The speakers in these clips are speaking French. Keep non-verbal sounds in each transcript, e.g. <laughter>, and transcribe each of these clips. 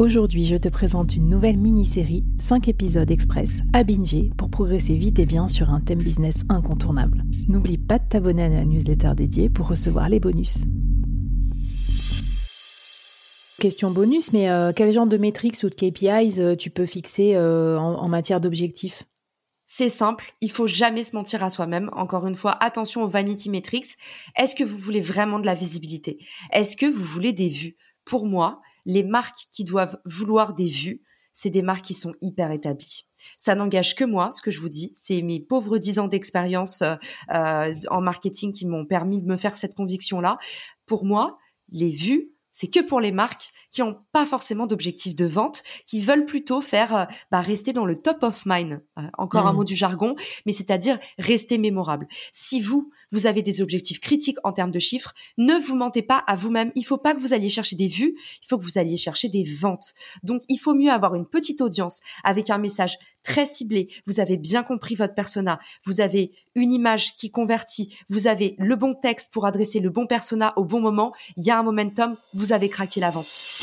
Aujourd'hui, je te présente une nouvelle mini-série, 5 épisodes express à binger pour progresser vite et bien sur un thème business incontournable. N'oublie pas de t'abonner à la newsletter dédiée pour recevoir les bonus. Question bonus, mais euh, quel genre de métriques ou de KPIs euh, tu peux fixer euh, en, matière d'objectifs? C'est simple, il faut jamais se mentir à soi-même. Encore une fois, attention aux vanity metrics. Est-ce que vous voulez vraiment de la visibilité? Est-ce que vous voulez des vues? Pour moi, les marques qui doivent vouloir des vues, c'est des marques qui sont hyper établies. Ça n'engage que moi, ce que je vous dis. C'est mes pauvres dix ans d'expérience euh, euh, en marketing qui m'ont permis de me faire cette conviction-là. Pour moi, les vues, c'est que pour les marques qui n'ont pas forcément d'objectif de vente, qui veulent plutôt faire euh, bah, rester dans le top of mind. Euh, encore un mmh. mot du jargon, mais c'est-à-dire rester mémorable. Si vous, vous avez des objectifs critiques en termes de chiffres, ne vous mentez pas à vous-même. Il faut pas que vous alliez chercher des vues, il faut que vous alliez chercher des ventes. Donc, il faut mieux avoir une petite audience avec un message très ciblé. Vous avez bien compris votre persona. Vous avez une image qui convertit. Vous avez le bon texte pour adresser le bon persona au bon moment. Il y a un momentum. Vous avez craqué la vente.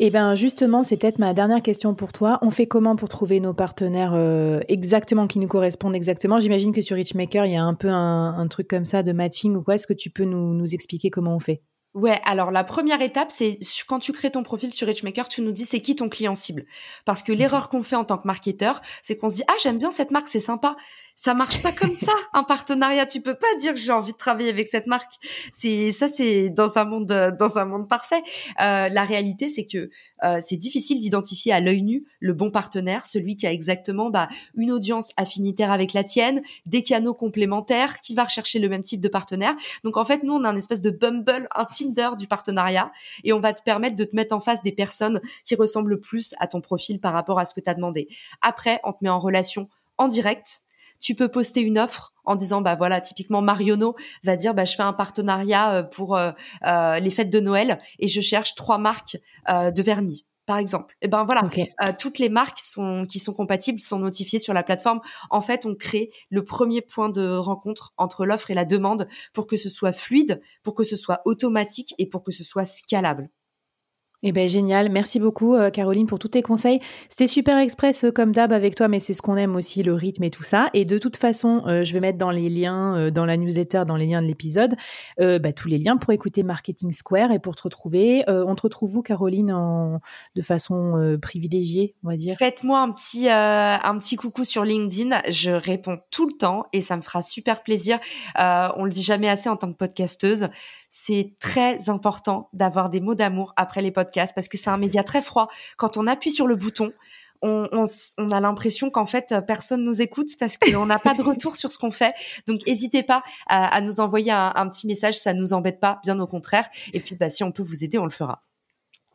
Eh bien justement, c'est peut-être ma dernière question pour toi. On fait comment pour trouver nos partenaires euh, exactement qui nous correspondent exactement? J'imagine que sur Richmaker, il y a un peu un, truc comme ça de matching ou quoi. Est-ce que tu peux nous, nous expliquer comment on fait? Ouais, alors la première étape, c'est quand tu crées ton profil sur Richmaker, tu nous dis c'est qui ton client cible. Parce que l'erreur qu'on fait en tant que marketeur, c'est qu'on se dit ah j'aime bien cette marque, c'est sympa ça marche pas comme ça. Un partenariat tu peux pas dire j'ai envie de travailler avec cette marque. C'est ça c'est dans un monde dans un monde parfait. Euh, la réalité c'est que euh, c'est difficile d'identifier à l'œil nu le bon partenaire celui qui a exactement bah, une audience affinitaire avec la tienne des canaux complémentaires qui va rechercher le même type de partenaire. Donc en fait nous on a un espèce de Bumble un Tinder du partenariat et on va te permettre de te mettre en face des personnes qui ressemblent plus à ton profil par rapport à ce que tu as demandé. Après on te met en relation en direct tu peux poster une offre en disant bah voilà typiquement Mariono va dire bah je fais un partenariat euh, pour euh, euh, les fêtes de Noël et je cherche trois marques de vernis par exemple. Et ben voilà, toutes les marques sont, qui sont compatibles sont notifiées sur la plateforme. En fait, on crée le premier point de rencontre entre l'offre et la demande pour que ce soit fluide, pour que ce soit automatique et pour que ce soit scalable. Eh ben génial, merci beaucoup euh, Caroline pour tous tes conseils. C'était super express euh, comme d'hab avec toi, mais c'est ce qu'on aime aussi, le rythme et tout ça. Et de toute façon, euh, je vais mettre dans les liens, dans la newsletter, dans les liens de l'épisode, bah, tous les liens pour écouter Marketing Square et pour te retrouver. on te retrouve vous Caroline de façon privilégiée, on va dire? Faites-moi un petit un petit coucou sur LinkedIn, je réponds tout le temps et ça me fera super plaisir. on le dit jamais assez en tant que podcasteuse c'est très important d'avoir des mots d'amour après les podcasts parce que c'est un média très froid. Quand on appuie sur le bouton, on, a l'impression qu'en fait personne nous écoute parce qu'on n'a pas de retour sur ce qu'on fait. Donc n'hésitez pas à, nous envoyer un, petit message, ça nous embête pas, bien au contraire. Et puis bah, si on peut vous aider, on le fera.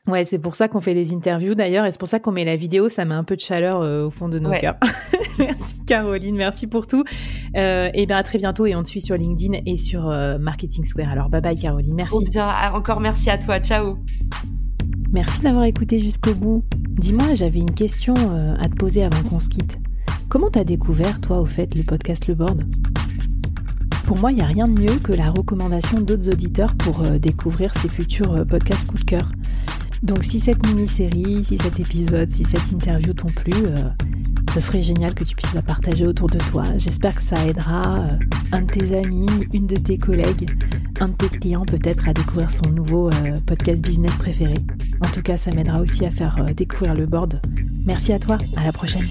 Ouais, c'est pour ça qu'on fait des interviews d'ailleurs, et c'est pour ça qu'on met la vidéo, ça met un peu de chaleur euh, au fond de nos cœurs. <laughs> merci Caroline, merci pour tout. Euh, et bien à très bientôt, et on te suit sur LinkedIn et sur euh, Marketing Square. Alors bye bye Caroline, merci. bien, encore merci à toi, ciao. Merci d'avoir écouté jusqu'au bout. Dis-moi, j'avais une question à te poser avant qu'on se quitte. Comment t'as découvert, toi, au fait, le podcast Le Board? Pour moi, il n'y a rien de mieux que la recommandation d'autres auditeurs pour découvrir ces futurs podcasts coup de cœur. Donc si cette mini-série, si cet épisode, si cette interview t'ont plu, euh, ce serait génial que tu puisses la partager autour de toi. J'espère que ça aidera un de tes amis, une de tes collègues, un de tes clients peut-être à découvrir son nouveau podcast business préféré. En tout cas, ça m'aidera aussi à faire découvrir le board. Merci à toi, à la prochaine.